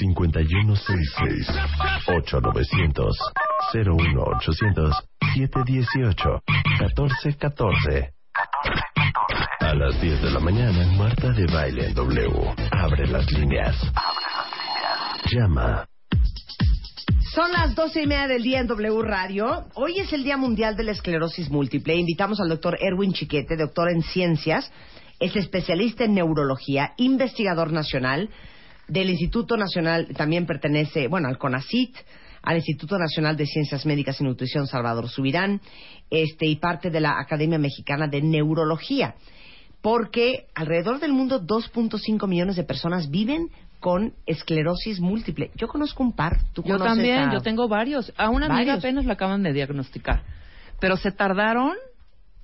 Abre la boca. 5166 8900 01800 718 1414 a las 10 de la mañana, Marta de Baile en W. Abre las líneas. Llama. Son las doce y media del día en W Radio. Hoy es el Día Mundial de la Esclerosis Múltiple. Invitamos al doctor Erwin Chiquete, doctor en ciencias, es especialista en neurología, investigador nacional del Instituto Nacional, también pertenece, bueno, al CONACIT, al Instituto Nacional de Ciencias Médicas y Nutrición Salvador Subirán, este, y parte de la Academia Mexicana de Neurología. Porque alrededor del mundo 2.5 millones de personas viven con esclerosis múltiple. Yo conozco un par. ¿Tú Yo conoces también, a- yo tengo varios. A una amiga Varios. apenas la acaban de diagnosticar. Pero se tardaron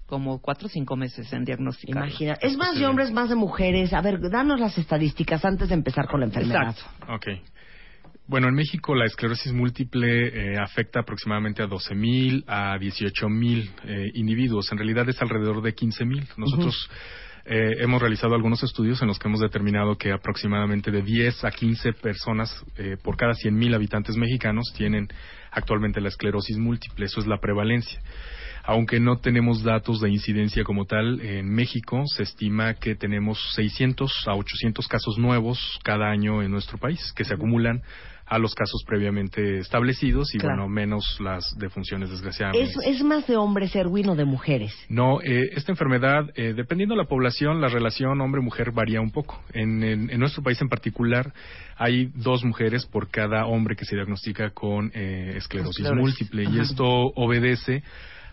como cuatro o cinco meses en diagnosticar. Imagina. ¿Es más de hombres, más de mujeres? A ver, danos las estadísticas antes de empezar con la enfermedad. Exacto. Ok. Bueno, en México la esclerosis múltiple eh, afecta aproximadamente a 12.000 a 18.000 eh, individuos. En realidad es alrededor de 15.000. Nosotros eh, hemos realizado algunos estudios en los que hemos determinado que aproximadamente de 10 a 15 personas eh, por cada 100.000 habitantes mexicanos tienen actualmente la esclerosis múltiple. Eso es la prevalencia. Aunque no tenemos datos de incidencia como tal, en México se estima que tenemos 600 a 800 casos nuevos cada año en nuestro país, que se acumulan a los casos previamente establecidos y, Claro. bueno, menos las defunciones, desgraciadamente. ¿Es, ¿Es más de hombres, Erwin, o de mujeres? No, eh, esta enfermedad, eh, dependiendo de la población, la relación hombre-mujer varía un poco. En, en- en nuestro país en particular, hay dos mujeres por cada hombre que se diagnostica con eh, esclerosis múltiple. Y esto obedece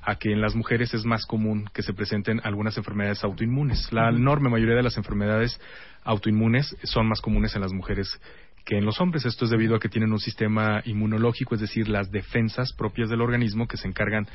a que en las mujeres es más común que se presenten algunas enfermedades autoinmunes. La enorme mayoría de las enfermedades autoinmunes son más comunes en las mujeres que en los hombres. Esto es debido a que tienen un sistema inmunológico, es decir, las defensas propias del organismo que se encargan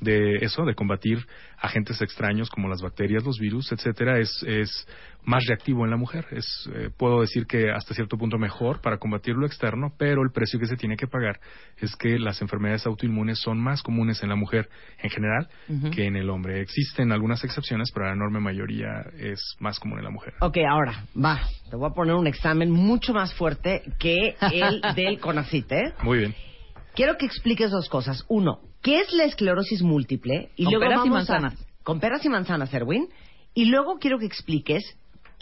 de eso, de combatir agentes extraños como las bacterias, los virus, etcétera, es, es más reactivo en la mujer. Es, eh, puedo decir que hasta cierto punto mejor para combatir lo externo, pero el precio que se tiene que pagar es que las enfermedades autoinmunes son más comunes en la mujer en general que en el hombre. Existen algunas excepciones, pero la enorme mayoría es más común en la mujer. Ok, ahora, va. Te voy a poner un examen mucho más fuerte que el del CONACIT, ¿eh? Muy bien. Quiero que expliques dos cosas. Uno, ¿qué es la esclerosis múltiple? Y Con luego peras y a- manzanas. con peras y manzanas, Erwin. Y luego quiero que expliques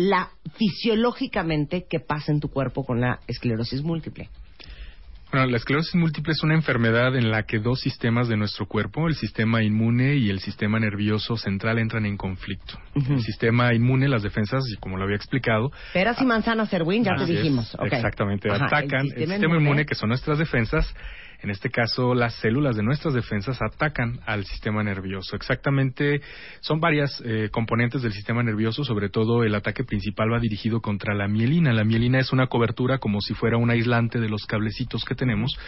la fisiológicamente qué pasa en tu cuerpo con la esclerosis múltiple. Bueno, la esclerosis múltiple es una enfermedad en la que dos sistemas de nuestro cuerpo, el sistema inmune y el sistema nervioso central, entran en conflicto. El sistema inmune, las defensas, y como lo había explicado, Peras y manzanas, Erwin, ya te dijimos. Exactamente, Ajá, atacan el sistema, inmune, que son nuestras defensas. En este caso, las células de nuestras defensas atacan al sistema nervioso. Exactamente, son varias eh, componentes del sistema nervioso, sobre todo el ataque principal va dirigido contra la mielina. La mielina es una cobertura como si fuera un aislante de los cablecitos que tenemos.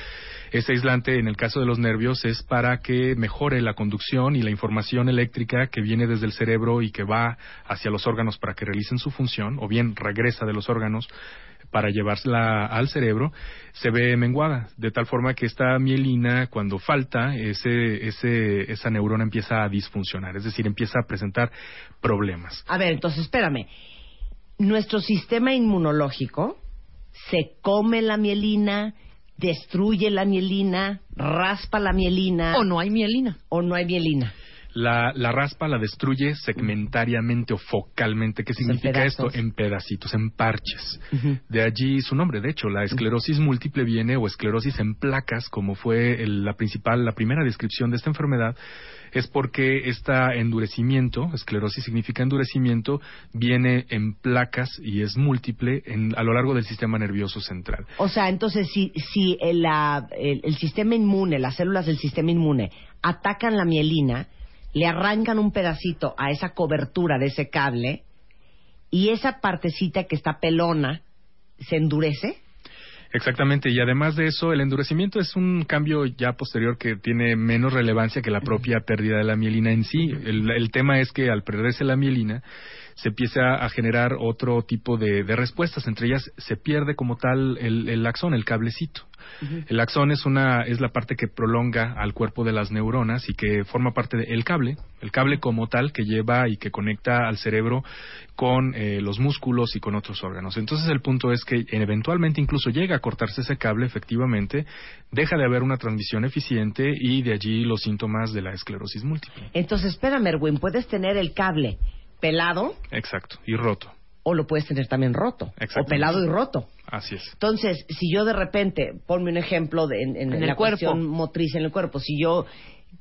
Ese aislante, en el caso de los nervios, es para que mejore la conducción y la información eléctrica que viene desde el cerebro y que va hacia los órganos para que realicen su función, o bien regresa de los órganos para llevarla al cerebro, se ve menguada, de tal forma que esta mielina, cuando falta, ese, ese, esa neurona empieza a disfuncionar, es decir, empieza a presentar problemas. A ver, entonces espérame. Nuestro sistema inmunológico se come la mielina, destruye la mielina, raspa la mielina. O no hay mielina. O no hay mielina. La, la raspa la destruye segmentariamente o focalmente. ¿Qué significa esto? En pedacitos, en parches. De allí su nombre. De hecho, la esclerosis múltiple viene o esclerosis en placas, como fue la principal, la primera descripción de esta enfermedad, es porque este endurecimiento, esclerosis significa endurecimiento, viene en placas y es múltiple en, a lo largo del sistema nervioso central. O sea, entonces, si, si el, el sistema inmune, las células del sistema inmune atacan la mielina, le arrancan un pedacito a esa cobertura de ese cable y esa partecita que está pelona se endurece. Exactamente, y además de eso, el endurecimiento es un cambio ya posterior que tiene menos relevancia que la propia pérdida de la mielina en sí. El, tema es que al perderse la mielina, se empieza a generar otro tipo de, respuestas. Entre ellas se pierde como tal el, el axón, el cablecito. El axón es una es la parte que prolonga al cuerpo de las neuronas y que forma parte del cable, el cable como tal que lleva y que conecta al cerebro con eh, los músculos y con otros órganos. Entonces el punto es que eventualmente incluso llega a cortarse ese cable efectivamente, deja de haber una transmisión eficiente y de allí los síntomas de la esclerosis múltiple. Entonces, espérame, Erwin, puedes tener el cable pelado. Exacto, y roto o lo puedes tener también roto, o pelado y roto. Así es. Entonces, si yo de repente, ponme un ejemplo de, en, la cuestión motriz en el cuerpo, si yo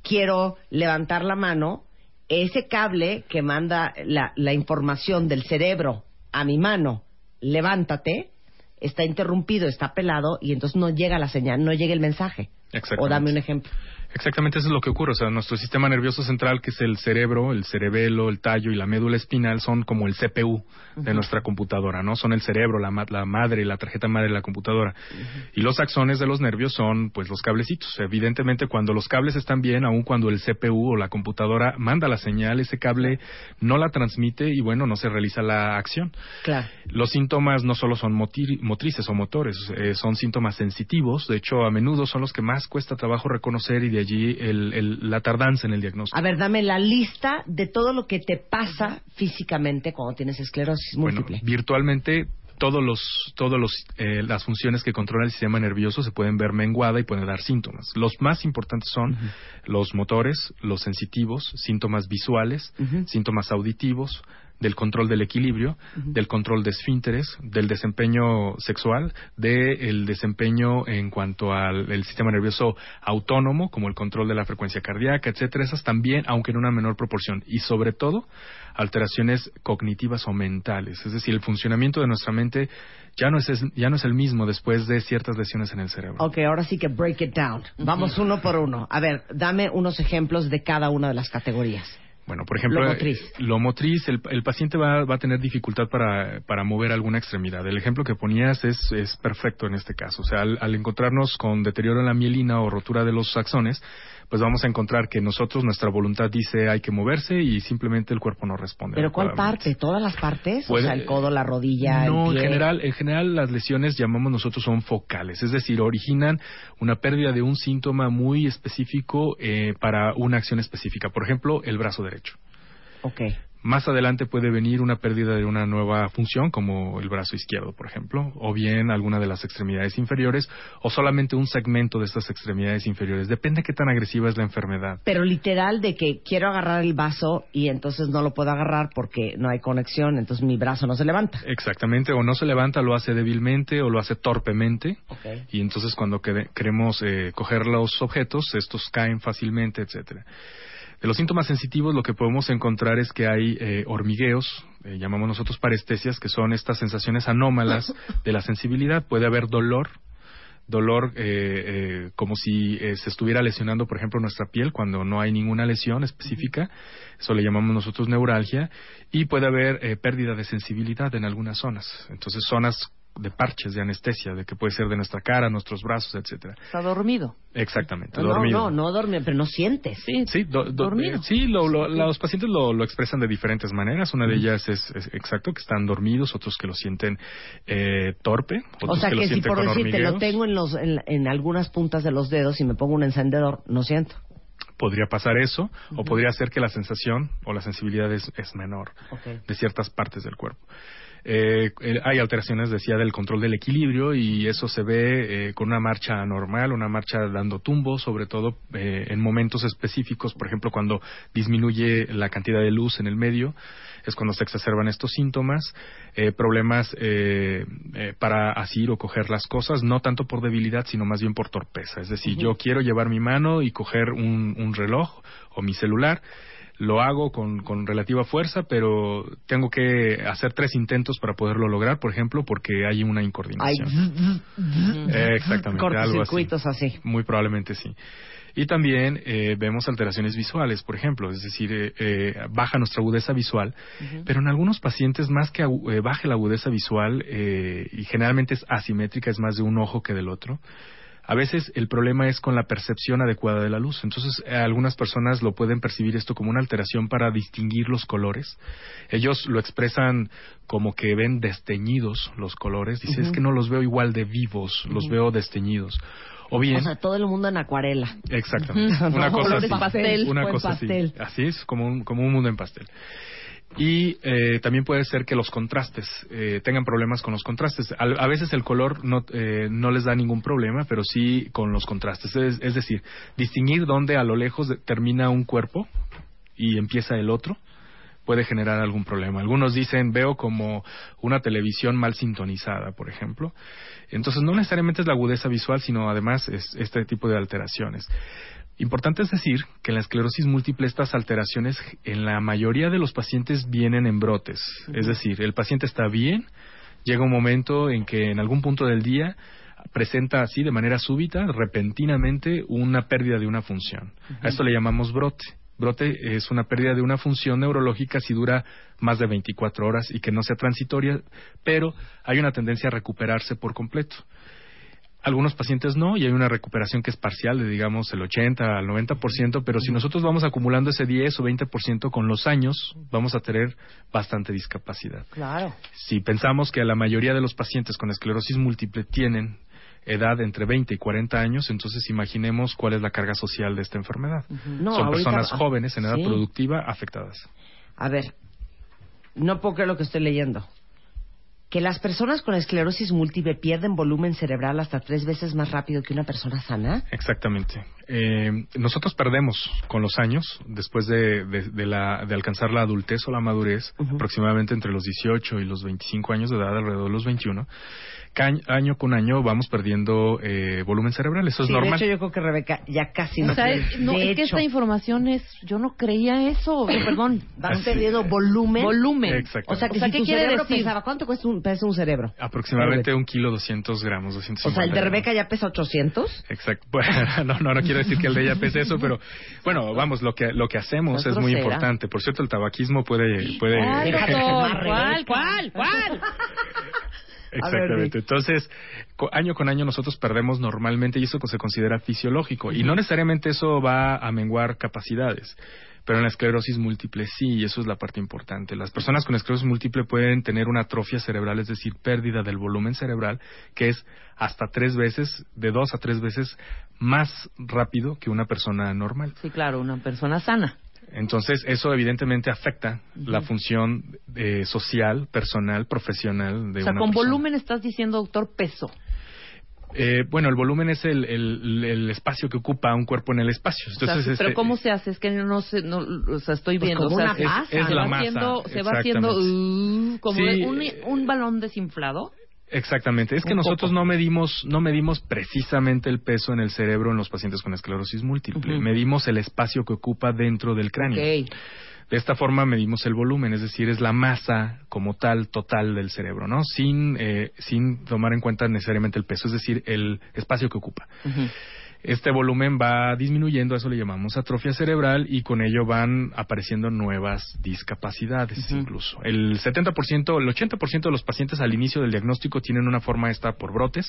quiero levantar la mano, ese cable que manda la, la información del cerebro a mi mano, levántate, está interrumpido, está pelado y entonces no llega la señal, no llega el mensaje. O dame un ejemplo. Exactamente eso es lo que ocurre. O sea, nuestro sistema nervioso central, que es el cerebro, el cerebelo, el tallo y la médula espinal, son como el CPU de nuestra computadora, ¿no? Son el cerebro, la, la madre, la tarjeta madre de la computadora. Y los axones de los nervios son, pues, los cablecitos. Evidentemente, cuando los cables están bien, aun cuando el CPU o la computadora manda la señal, ese cable no la transmite y, bueno, no se realiza la acción. Claro. Los síntomas no solo son motrices o motores, eh, son síntomas sensitivos. De hecho, a menudo son los que más cuesta trabajo reconocer y de allí la tardanza en el diagnóstico. A ver, dame la lista de todo lo que te pasa físicamente cuando tienes esclerosis múltiple. Bueno, virtualmente todos los, todos los, eh, las funciones que controla el sistema nervioso se pueden ver menguada y pueden dar síntomas. Los más importantes son los motores, los sensitivos, síntomas visuales, síntomas auditivos, del control del equilibrio, del control de esfínteres, del desempeño sexual, del desempeño en cuanto al sistema nervioso autónomo, como el control de la frecuencia cardíaca, etcétera. Esas también, aunque en una menor proporción. Y sobre todo, alteraciones cognitivas o mentales. Es decir, el funcionamiento de nuestra mente ya no es, ya no es el mismo después de ciertas lesiones en el cerebro. Ok, ahora sí que break it down. Vamos uno por uno. A ver, dame unos ejemplos de cada una de las categorías. Bueno, por ejemplo, lo motriz, el, el paciente va, va, a tener dificultad para, para, mover alguna extremidad. El ejemplo que ponías es, es perfecto en este caso. O sea, al, al, encontrarnos con deterioro en la mielina o rotura de los axones, pues vamos a encontrar que nosotros, nuestra voluntad dice hay que moverse y simplemente el cuerpo no responde. ¿Pero cuál parte? ¿Todas las partes? o sea, el codo, la rodilla, No, en general, en general las lesiones llamamos nosotros son focales, es decir, originan una pérdida de un síntoma muy específico eh, para una acción específica. Por ejemplo, el brazo derecho. Okay. Más adelante puede venir una pérdida de una nueva función, como el brazo izquierdo, por ejemplo, o bien alguna de las extremidades inferiores, o solamente un segmento de estas extremidades inferiores. Depende de qué tan agresiva es la enfermedad. Pero literal de que quiero agarrar el vaso y entonces no lo puedo agarrar porque no hay conexión, entonces mi brazo no se levanta. Exactamente, o no se levanta, lo hace débilmente o lo hace torpemente. Y entonces cuando queremos eh, coger los objetos, estos caen fácilmente, etcétera. Los síntomas sensitivos lo que podemos encontrar es que hay eh, hormigueos, eh, llamamos nosotros parestesias, que son estas sensaciones anómalas de la sensibilidad. Puede haber dolor, dolor eh, como si se estuviera lesionando, por ejemplo, nuestra piel cuando no hay ninguna lesión específica. Eso le llamamos nosotros neuralgia. Y puede haber pérdida de sensibilidad en algunas zonas. Entonces, zonas de parches, de anestesia, de que puede ser de nuestra cara, nuestros brazos, etcétera. Está dormido. Exactamente, no, dormido. No, no, dormido, pero no sientes. Sí, sí dormido. sí, los pacientes lo, expresan de diferentes maneras. Una de ellas es, exacto, que están dormidos, otros que lo sienten eh, torpe. o sea, que, si por decirte lo tengo en, los, en, algunas puntas de los dedos y me pongo un encendedor, no siento podría pasar eso, o podría ser que la sensación o la sensibilidad es, menor de ciertas partes del cuerpo. Eh, eh, hay alteraciones, decía, del control del equilibrio y eso se ve eh, con una marcha normal, una marcha dando tumbo, sobre todo eh, en momentos específicos, por ejemplo, cuando disminuye la cantidad de luz en el medio, es cuando se exacerban estos síntomas, eh, problemas eh, para asir o coger las cosas, no tanto por debilidad, sino más bien por torpeza. Es decir, yo quiero llevar mi mano y coger un, un reloj o mi celular, lo hago con, con, relativa fuerza, pero tengo que hacer tres intentos para poderlo lograr, por ejemplo, porque hay una incoordinación. eh, exactamente, algo así. así. Muy probablemente sí. Y también eh, vemos alteraciones visuales, por ejemplo, es decir, eh, eh, baja nuestra agudeza visual, uh -huh. pero en algunos pacientes más que eh, baje la agudeza visual, eh, y generalmente es asimétrica, es más de un ojo que del otro, a veces el problema es con la percepción adecuada de la luz. Entonces, algunas personas lo pueden percibir esto como una alteración para distinguir los colores. Ellos lo expresan como que ven desteñidos los colores. Dice, uh -huh. es que no los veo igual de vivos, los uh -huh. veo desteñidos. O bien. O sea, todo el mundo en acuarela. Exactamente. Una cosa así. Pastel, una cosa pastel. así. Así es, como un, como un mundo en pastel. Y eh, también puede ser que los contrastes eh, tengan problemas con los contrastes. A, a veces el color no, eh, no, les da ningún problema, pero sí con los contrastes. Es, decir, distinguir dónde a lo lejos termina un cuerpo y empieza el otro puede generar algún problema. Algunos dicen, veo como una televisión mal sintonizada, por ejemplo. Entonces, no necesariamente es la agudeza visual, sino además es este tipo de alteraciones. Importante es decir que en la esclerosis múltiple estas alteraciones en la mayoría de los pacientes vienen en brotes. Uh -huh. Es decir, el paciente está bien, llega un momento en que en algún punto del día presenta así de manera súbita, repentinamente, una pérdida de una función. Uh -huh. A esto le llamamos brote. Brote es una pérdida de una función neurológica si dura más de 24 horas y que no sea transitoria, pero hay una tendencia a recuperarse por completo. Algunos pacientes no, y hay una recuperación que es parcial, de digamos el 80 al 90%, pero si nosotros vamos acumulando ese 10 o 20% con los años, vamos a tener bastante discapacidad. Claro. Si pensamos que la mayoría de los pacientes con esclerosis múltiple tienen edad entre 20 y 40 años, entonces imaginemos cuál es la carga social de esta enfermedad. Uh -huh. no, Son ahorita, personas jóvenes en edad ¿sí? productiva afectadas. A ver, no puedo creer lo que estoy leyendo. Que las personas con esclerosis múltiple pierden volumen cerebral hasta tres veces más rápido que una persona sana. Exactamente. Eh, nosotros perdemos con los años, después de, de, de, la, de alcanzar la adultez o la madurez, uh -huh. aproximadamente entre los 18 y los 25 años de edad, alrededor de los 21, año con año vamos perdiendo eh, volumen cerebral. Eso es normal. De hecho, yo creo que Rebeca ya casi no. O sea, no, es hecho. que esta información es. Yo no creía eso. Perdón. Van perdiendo volumen. Volumen. Exacto. O sea, que o sea, si ¿qué tu quiere cerebro decir? pesaba, ¿cuánto cuesta un, pesa un cerebro? Aproximadamente un kilo 200 gramos, 250 O sea, el de gramos. Rebeca ya pesa 800. Exacto. Bueno, no, no, no quiero decir que el de ella pese eso, pero bueno, vamos, lo que lo que hacemos es muy importante. Por cierto, el tabaquismo puede puede ¿Cuál? ¿Cuál? ¿Cuál? Exactamente. Entonces, co- año con año nosotros perdemos normalmente y eso se considera fisiológico. Y no necesariamente eso va a menguar capacidades. Pero en la esclerosis múltiple sí, y eso es la parte importante. Las personas con esclerosis múltiple pueden tener una atrofia cerebral, es decir, pérdida del volumen cerebral, que es hasta tres veces, de dos a tres veces más rápido que una persona normal. Sí, claro, una persona sana. Entonces, eso evidentemente afecta la función eh, social, personal, profesional de o sea, una con persona. volumen estás diciendo, doctor, peso. Eh, bueno, el volumen es el, el, el espacio que ocupa un cuerpo en el espacio. O sea, Entonces, pero este, ¿cómo se hace? Es que no sé, no, o sea, estoy Pues viendo. como o sea, una se- masa. se Es la va masa, haciendo, se va haciendo uh, como Sí. un, un balón desinflado. Exactamente. Es que nosotros poco. no medimos, no medimos precisamente el peso en el cerebro en los pacientes con esclerosis múltiple. Medimos el espacio que ocupa dentro del cráneo. Ok. De esta forma medimos el volumen, es decir, es la masa como tal total del cerebro, ¿no? Sin, eh, sin tomar en cuenta necesariamente el peso, es decir, el espacio que ocupa. Este volumen va disminuyendo, a eso le llamamos atrofia cerebral, y con ello van apareciendo nuevas discapacidades incluso. El 70%, el 80% de los pacientes al inicio del diagnóstico tienen una forma esta por brotes,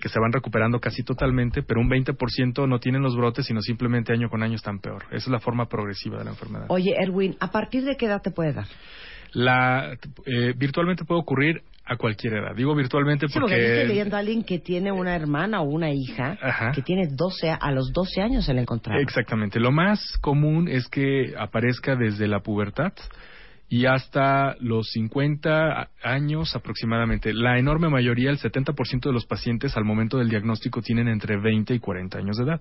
que se van recuperando casi totalmente, pero un 20% no tienen los brotes, sino simplemente año con año están peor. Esa es la forma progresiva de la enfermedad. Oye, Erwin, ¿a partir de qué edad te puede dar? La, eh, virtualmente puede ocurrir a cualquier edad. Digo virtualmente Sí, porque estoy porque... leyendo a alguien que tiene una hermana o una hija Ajá. que tiene 12, a los 12 años se la encontraron. Exactamente. Lo más común es que aparezca desde la pubertad y hasta los 50 años aproximadamente. La enorme mayoría, el 70% de los pacientes al momento del diagnóstico tienen entre 20 y 40 años de edad.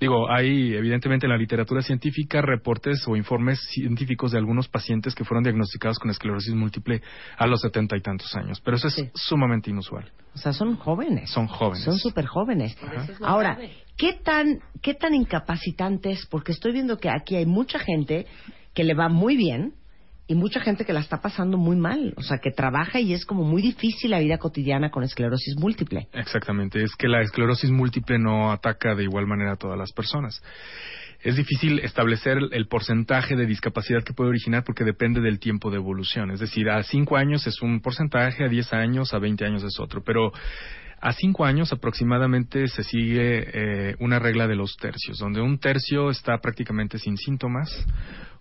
Digo, hay evidentemente en la literatura científica reportes o informes científicos de algunos pacientes que fueron diagnosticados con esclerosis múltiple a los 70 y tantos años, pero eso es sumamente inusual. O sea, son jóvenes. Son jóvenes. Son súper jóvenes. Ahora, ¿qué tan, ¿qué tan incapacitantes? Porque estoy viendo que aquí hay mucha gente que le va muy bien y mucha gente que la está pasando muy mal. O sea, que trabaja y es como muy difícil la vida cotidiana con esclerosis múltiple. Exactamente. Es que la esclerosis múltiple no ataca de igual manera a todas las personas es difícil establecer el porcentaje de discapacidad que puede originar porque depende del tiempo de evolución. Es decir, a 5 años es un porcentaje, a 10 años, a 20 años es otro. Pero a 5 años aproximadamente se sigue eh, una regla de los tercios, donde un tercio está prácticamente sin síntomas,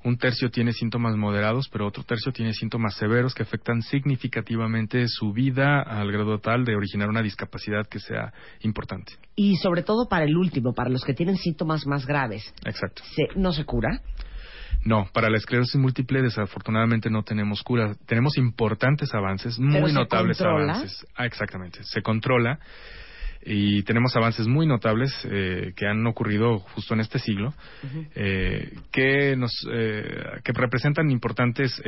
un tercio tiene síntomas moderados, pero otro tercio tiene síntomas severos que afectan significativamente su vida al grado tal de originar una discapacidad que sea importante. Y sobre todo para el último, para los que tienen síntomas más graves. Exacto. ¿No se cura? No, para la esclerosis múltiple desafortunadamente no tenemos cura. Tenemos importantes avances, muy notables avances. Ah, exactamente. Se controla y tenemos avances muy notables eh, que han ocurrido justo en este siglo eh, que nos eh, que representan importantes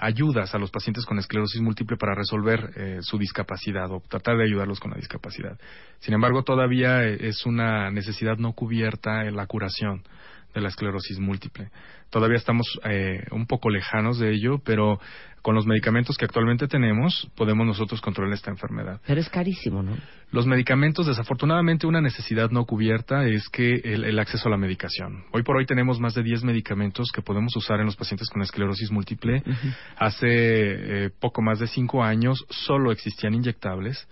ayudas a los pacientes con esclerosis múltiple para resolver su discapacidad o tratar de ayudarlos con la discapacidad. Sin embargo, todavía es una necesidad no cubierta en la curación de la esclerosis múltiple. Todavía estamos eh, un poco lejanos de ello, pero con los medicamentos que actualmente tenemos podemos nosotros controlar esta enfermedad. Pero es carísimo, ¿no? Los medicamentos, desafortunadamente, una necesidad no cubierta es que el, acceso a la medicación. Hoy por hoy tenemos más de 10 medicamentos que podemos usar en los pacientes con esclerosis múltiple. Hace eh, poco más de 5 años solo existían inyectables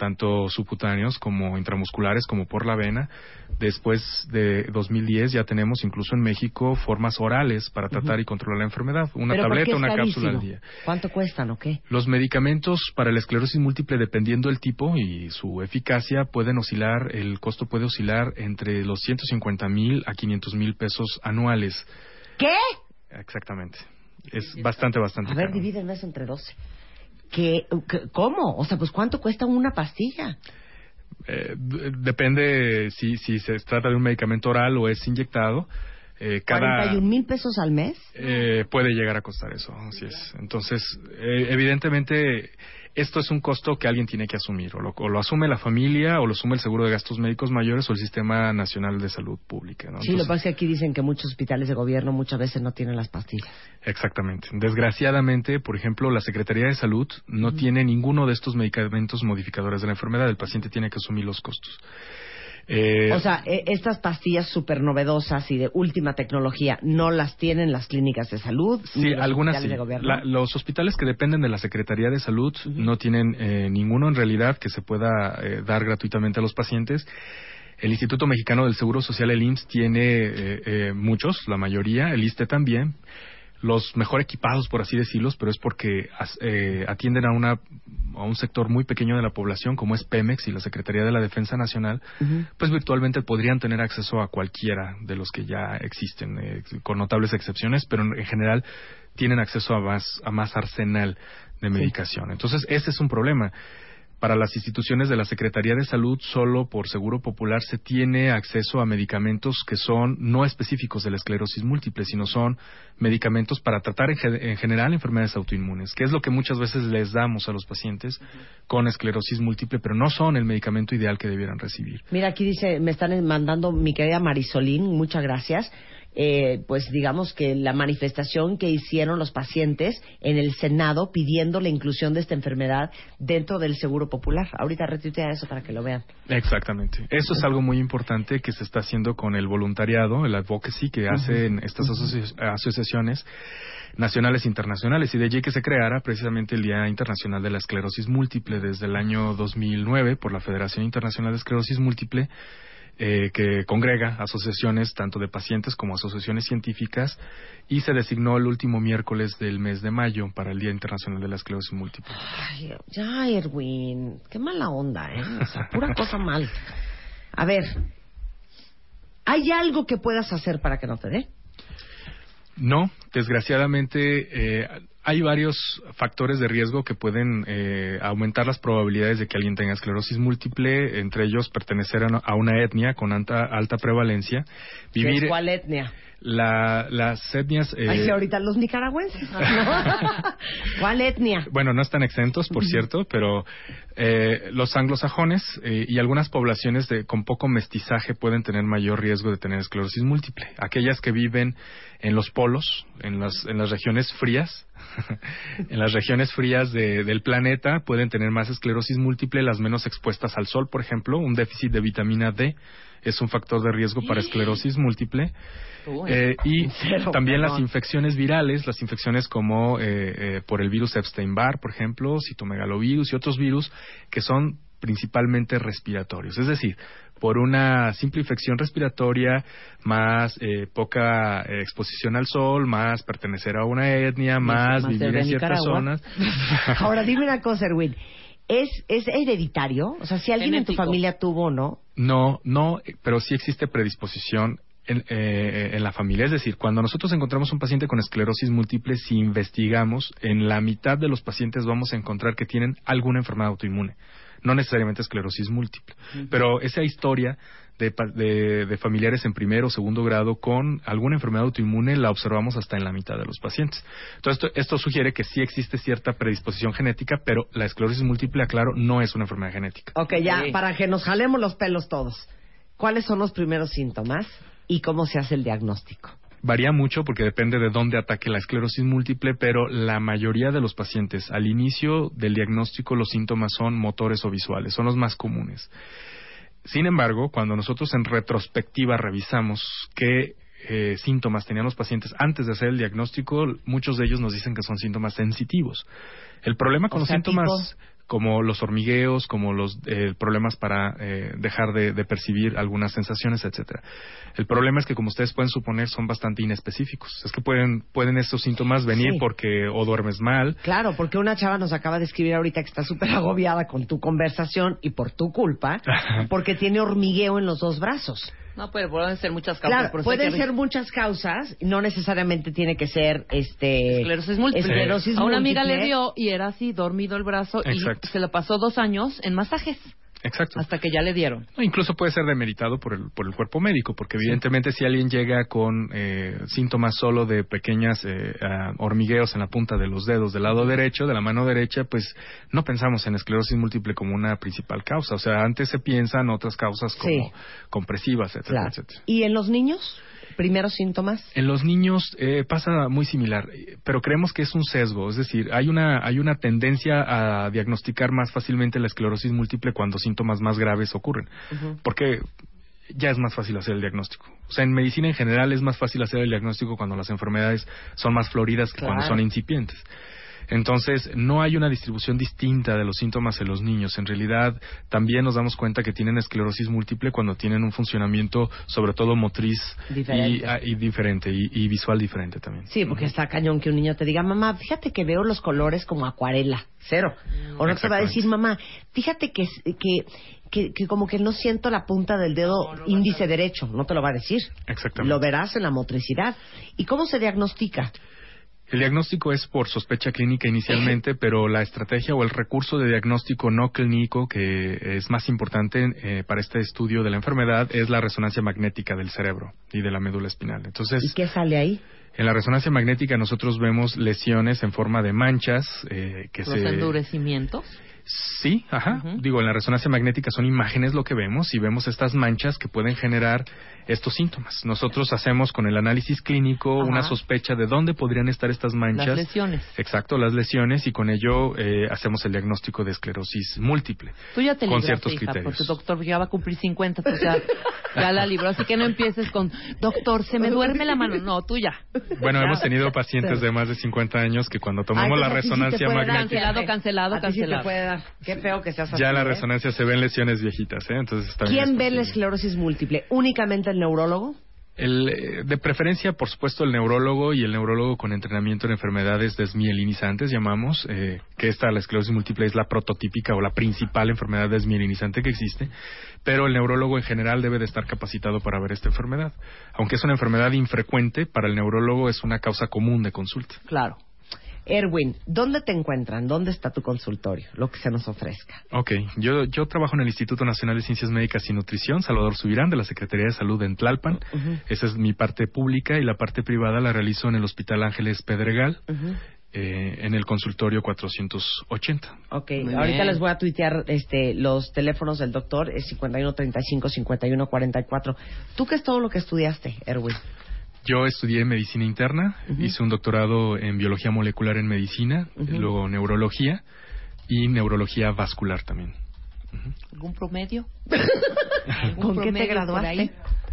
tanto subcutáneos como intramusculares como por la vena. Después de 2010 ya tenemos incluso en México formas orales para tratar y controlar la enfermedad, una tableta, una cápsula al día. ¿Cuánto cuestan o qué? Los medicamentos para la esclerosis múltiple dependiendo del tipo y su eficacia pueden oscilar, el costo puede oscilar entre los 150 mil a 500 mil pesos anuales. ¿Qué? Exactamente. Es bastante, bastante. A ver, dividen eso entre 12 que, ¿cómo? O sea, pues ¿cuánto cuesta una pastilla? Eh, depende si, si se trata de un medicamento oral o es inyectado. Eh, cada, ¿41 mil pesos al mes? Eh, puede llegar a costar eso, así es. Entonces, eh, evidentemente, esto es un costo que alguien tiene que asumir, o lo, asume la familia, o lo asume el seguro de gastos médicos mayores, o el Sistema Nacional de Salud Pública. Sí, lo que pasa es que aquí dicen que muchos hospitales de gobierno muchas veces no tienen las pastillas. Exactamente. Desgraciadamente, por ejemplo, la Secretaría de Salud no tiene ninguno de estos medicamentos modificadores de la enfermedad. El paciente tiene que asumir los costos. Eh, o sea, e, estas pastillas súper novedosas y de última tecnología no las tienen las clínicas de salud. Sí, algunas sí. los hospitales que dependen de la Secretaría de Salud no tienen eh, ninguno en realidad que se pueda eh, dar gratuitamente a los pacientes. El Instituto Mexicano del Seguro Social, el IMSS, tiene muchos, la mayoría, el ISTE también los mejor equipados, por así decirlos, pero es porque eh, atienden a, una, a un sector muy pequeño de la población, como es Pemex y la Secretaría de la Defensa Nacional, pues virtualmente podrían tener acceso a cualquiera de los que ya existen, eh, con notables excepciones, pero en, general tienen acceso a más, a más arsenal de medicación. Entonces, ese es un problema para las instituciones de la Secretaría de Salud, solo por Seguro Popular se tiene acceso a medicamentos que son no específicos de la esclerosis múltiple, sino son medicamentos para tratar en, general enfermedades autoinmunes, que es lo que muchas veces les damos a los pacientes con esclerosis múltiple, pero no son el medicamento ideal que debieran recibir. Mira, aquí dice, me están mandando mi querida Marisolín, muchas gracias eh, pues digamos que la manifestación que hicieron los pacientes en el Senado pidiendo la inclusión de esta enfermedad dentro del Seguro Popular. Ahorita retuitea eso para que lo vean. Exactamente. Eso es algo muy importante que se está haciendo con el voluntariado, el advocacy que hacen estas asociaciones nacionales e internacionales y de allí que se creara precisamente el Día Internacional de la Esclerosis Múltiple desde el año 2009 por la Federación Internacional de Esclerosis Múltiple eh, que congrega asociaciones tanto de pacientes como asociaciones científicas y se designó el último miércoles del mes de mayo para el Día Internacional de la Esclerosis Múltiple. Ay, ya, Erwin, qué mala onda, ¿eh? O sea, pura cosa mal. A ver, ¿hay algo que puedas hacer para que no te dé? No, desgraciadamente eh, hay varios factores de riesgo que pueden eh, aumentar las probabilidades de que alguien tenga esclerosis múltiple, entre ellos pertenecer a una etnia con alta, alta prevalencia, vivir ¿Cuál etnia? La, las etnias. eh, Ay, sí, ahorita los nicaragüenses. ¿Cuál etnia? Bueno, no están exentos, por cierto, pero eh, los anglosajones eh, y algunas poblaciones de, con poco mestizaje pueden tener mayor riesgo de tener esclerosis múltiple. Aquellas que viven en los polos, en las, en las regiones frías, en las regiones frías de- del planeta pueden tener más esclerosis múltiple, las menos expuestas al sol, por ejemplo, un déficit de vitamina D es un factor de riesgo para esclerosis múltiple. Uy. Eh, y Cero, también las infecciones virales, las infecciones como eh, eh, por el virus Epstein-Barr, por ejemplo, citomegalovirus y otros virus que son principalmente respiratorios. Es decir, por una simple infección respiratoria, más eh, poca eh, exposición al sol, más pertenecer a una etnia, más, más vivir en ciertas Nicaragua. zonas. Ahora dime una cosa, Erwin. ¿Es, ¿Es hereditario? O sea, si alguien en tu familia tuvo o no. No, no, pero sí existe predisposición en, eh, en la familia. Es decir, cuando nosotros encontramos un paciente con esclerosis múltiple, si investigamos, en la mitad de los pacientes vamos a encontrar que tienen alguna enfermedad autoinmune. No necesariamente esclerosis múltiple. Pero esa historia de, pa- de- de familiares en primero o segundo grado con alguna enfermedad autoinmune la observamos hasta en la mitad de los pacientes. Entonces, esto, esto sugiere que sí existe cierta predisposición genética, pero la esclerosis múltiple, aclaro, no es una enfermedad genética. Ok, ya, Sí. para que nos jalemos los pelos todos. ¿Cuáles son los primeros síntomas y cómo se hace el diagnóstico? Varía mucho porque depende de dónde ataque la esclerosis múltiple, pero la mayoría de los pacientes al inicio del diagnóstico los síntomas son motores o visuales, son los más comunes. Sin embargo, cuando nosotros en retrospectiva revisamos qué eh, síntomas tenían los pacientes antes de hacer el diagnóstico, muchos de ellos nos dicen que son síntomas sensitivos. El problema con O los síntomas como los hormigueos, como los eh, problemas para eh, dejar de, de percibir algunas sensaciones, etcétera. El problema es que, como ustedes pueden suponer, son bastante inespecíficos. Es que pueden pueden estos síntomas venir Sí. porque o duermes mal, Claro, porque una chava nos acaba de escribir ahorita que está súper agobiada con tu conversación y por tu culpa, porque tiene hormigueo en los dos brazos. No, pero pueden ser muchas causas. Claro, por pueden ser muchas causas, no necesariamente tiene que ser este Esclerosis múltiple. esclerosis a una amiga le dio y era así, dormido el brazo Exacto. y se le pasó dos años en masajes exacto. hasta que ya le dieron. No, incluso puede ser demeritado por el, por el cuerpo médico, porque evidentemente si alguien llega con eh, síntomas solo de pequeñas eh, ah, hormigueos en la punta de los dedos del lado derecho, de la mano derecha, pues no pensamos en esclerosis múltiple como una principal causa. O sea, antes se piensan otras causas como Sí. compresivas, etcétera, Claro. etcétera. ¿Y en los niños? Primeros síntomas. En los niños eh, pasa muy similar, pero creemos que es un sesgo, es decir, hay una hay una tendencia a diagnosticar más fácilmente la esclerosis múltiple cuando síntomas más graves ocurren, porque ya es más fácil hacer el diagnóstico. O sea, en medicina en general es más fácil hacer el diagnóstico cuando las enfermedades son más floridas que cuando son incipientes. Entonces, no hay una distribución distinta de los síntomas en los niños. En realidad, también nos damos cuenta que tienen esclerosis múltiple cuando tienen un funcionamiento, sobre todo motriz y, Diferente. ah, y diferente, y, y visual diferente también. Sí, porque está cañón que un niño te diga, mamá, fíjate que veo los colores como acuarela, cero. O no te va a decir, mamá, fíjate que, que, que, que como que no siento la punta del dedo índice derecho, no te lo va a decir. Exactamente. Lo verás en la motricidad. ¿Y cómo se diagnostica? El diagnóstico es por sospecha clínica inicialmente, pero la estrategia o el recurso de diagnóstico no clínico que es más importante eh, para este estudio de la enfermedad es la resonancia magnética del cerebro y de la médula espinal. Entonces, ¿Y qué sale ahí? en la resonancia magnética nosotros vemos lesiones en forma de manchas eh, que Los se endurecimientos. Sí, ajá. Digo, en la resonancia magnética son imágenes lo que vemos y vemos estas manchas que pueden generar estos síntomas. Nosotros hacemos con el análisis clínico una sospecha de dónde podrían estar estas manchas. Las lesiones. Exacto, las lesiones y con ello eh, hacemos el diagnóstico de esclerosis múltiple. Tú ya te Con libraste, ciertos hija, criterios. porque doctor ya va a cumplir 50, pues ya, ya la libró. Así que no empieces con, doctor, se me duerme la mano. No, tú ya. Bueno, hemos tenido pacientes de más de 50 años que cuando tomamos Ay, la pues resonancia magnética, Cancelado, cancelado, cancelado. Qué feo que seas así. ya en la ¿eh? resonancia se ven lesiones viejitas, ¿eh? Entonces está ¿Quién ve la esclerosis múltiple? ¿Únicamente el neurólogo? El, eh, de preferencia, por supuesto, el neurólogo y el neurólogo con entrenamiento en enfermedades desmielinizantes, llamamos, eh, que esta, la esclerosis múltiple, es la prototípica o la principal enfermedad desmielinizante que existe, pero el neurólogo en general debe de estar capacitado para ver esta enfermedad. Aunque es una enfermedad infrecuente, para el neurólogo es una causa común de consulta. Claro. Erwin, ¿dónde te encuentran? ¿Dónde está tu consultorio? Lo que se nos ofrezca. Ok, yo, yo trabajo en el Instituto Nacional de Ciencias Médicas y Nutrición, Salvador Subirán, de la Secretaría de Salud en Tlalpan. Esa es mi parte pública y la parte privada la realizo en el Hospital Ángeles Pedregal. eh, en el consultorio 480. Ok, Muy ahorita bien. les voy a tuitear este, los teléfonos del doctor, es 5135 5144. ¿Tú qué es todo lo que estudiaste, Erwin? Yo estudié medicina interna, hice un doctorado en biología molecular en medicina, luego neurología y neurología vascular también. ¿Algún promedio? ¿Con ¿Algún qué te graduaste?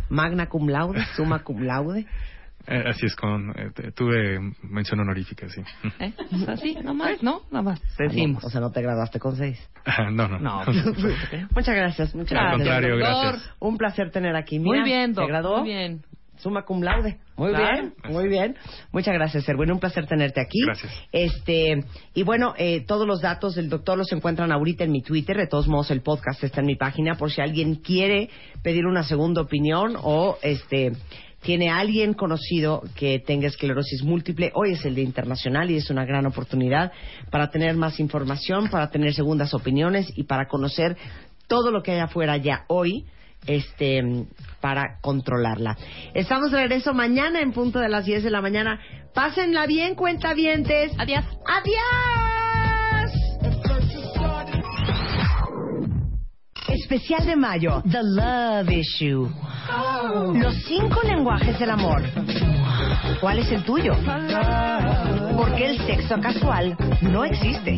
Magna cum laude, summa cum laude. Eh, así es, con, eh, tuve mención honorífica, sí. ¿Eh? ¿Es así? ¿Nada más? ¿No? Nada más. Decimos. O sea, no te graduaste con seis. Ah, no, no. No. Muchas gracias, muchas Al gracias. contrario, doctor. gracias. Un placer tener aquí. Muy bien, ¿Te Doc. graduó? Muy bien. Summa cum laude. Muy Claro. bien, muy bien. Muchas gracias, Erwin. Un placer tenerte aquí. Gracias. Este, y bueno, eh, todos los datos del doctor los encuentran ahorita en mi Twitter. De todos modos, el podcast está en mi página por si alguien quiere pedir una segunda opinión o este tiene alguien conocido que tenga esclerosis múltiple. Hoy es el Día Internacional y es una gran oportunidad para tener más información, para tener segundas opiniones y para conocer todo lo que hay afuera ya hoy este para controlarla. Estamos de regreso mañana en punto de las 10 de la mañana. Pásenla bien, cuentavientes. Adiós. ¡Adiós! Especial de mayo, The Love Issue. Los cinco lenguajes del amor. ¿Cuál es el tuyo? Porque el sexo casual no existe.